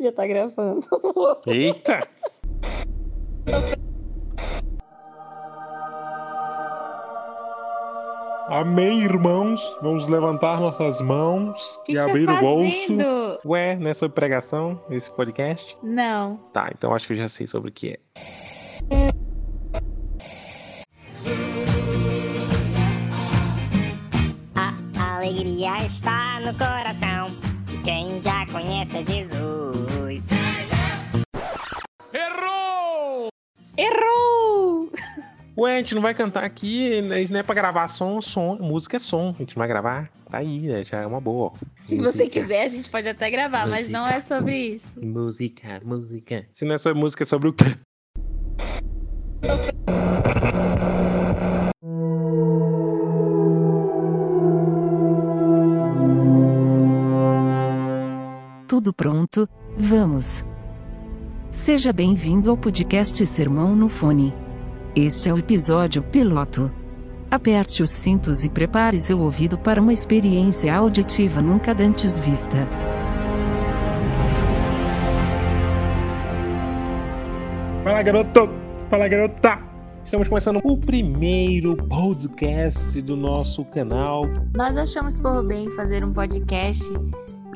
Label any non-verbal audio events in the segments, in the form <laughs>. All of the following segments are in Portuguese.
Já tá gravando. <laughs> Eita! Amém, irmãos. Vamos levantar nossas mãos Que e tá abrir o bolso. Ué, não é sobre pregação esse podcast? Não. Tá, então acho que eu já sei sobre o que é. A alegria está no coração quem já conhece Jesus. Errou! Ué, a gente não vai cantar aqui, né? não é pra gravar som, som, música é som. A gente não vai gravar, tá aí, né? Já é uma boa. Se você quiser, a gente pode até gravar, mas não é Música. sobre isso. Música, música. Se não é sobre música, é sobre o quê? Tudo pronto? Vamos! Seja bem-vindo ao podcast Sermão no Fone. Este é o episódio piloto. Aperte os cintos e prepare seu ouvido para uma experiência auditiva nunca antes vista. Fala, garoto! Fala, garota! Estamos começando o primeiro podcast do nosso canal. Nós achamos por bem fazer um podcast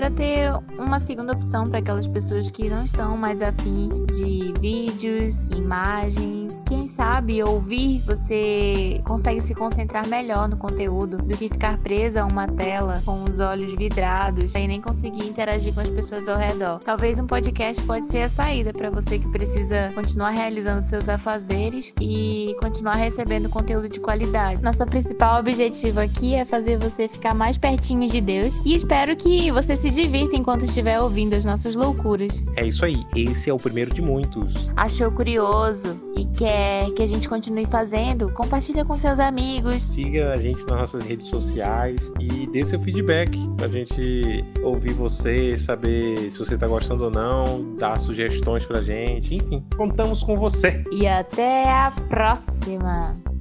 para ter uma segunda opção para aquelas pessoas que não estão mais afim de vídeos, imagens. Quem sabe ouvir você consegue se concentrar melhor no conteúdo do que ficar presa a uma tela com os olhos vidrados e nem conseguir interagir com as pessoas ao redor. Talvez um podcast pode ser a saída para você que precisa continuar realizando seus afazeres e continuar recebendo conteúdo de qualidade. Nosso principal objetivo aqui é fazer você ficar mais pertinho de Deus e espero que você se divirta enquanto estiver ouvindo as nossas loucuras. É isso aí, esse é o primeiro de muitos. Achou curioso e quer que a gente continue fazendo? Compartilha com seus amigos. Siga a gente nas nossas redes sociais e dê seu feedback pra gente ouvir você, saber se você tá gostando ou não, dar sugestões pra gente, enfim, contamos com você. E até a próxima!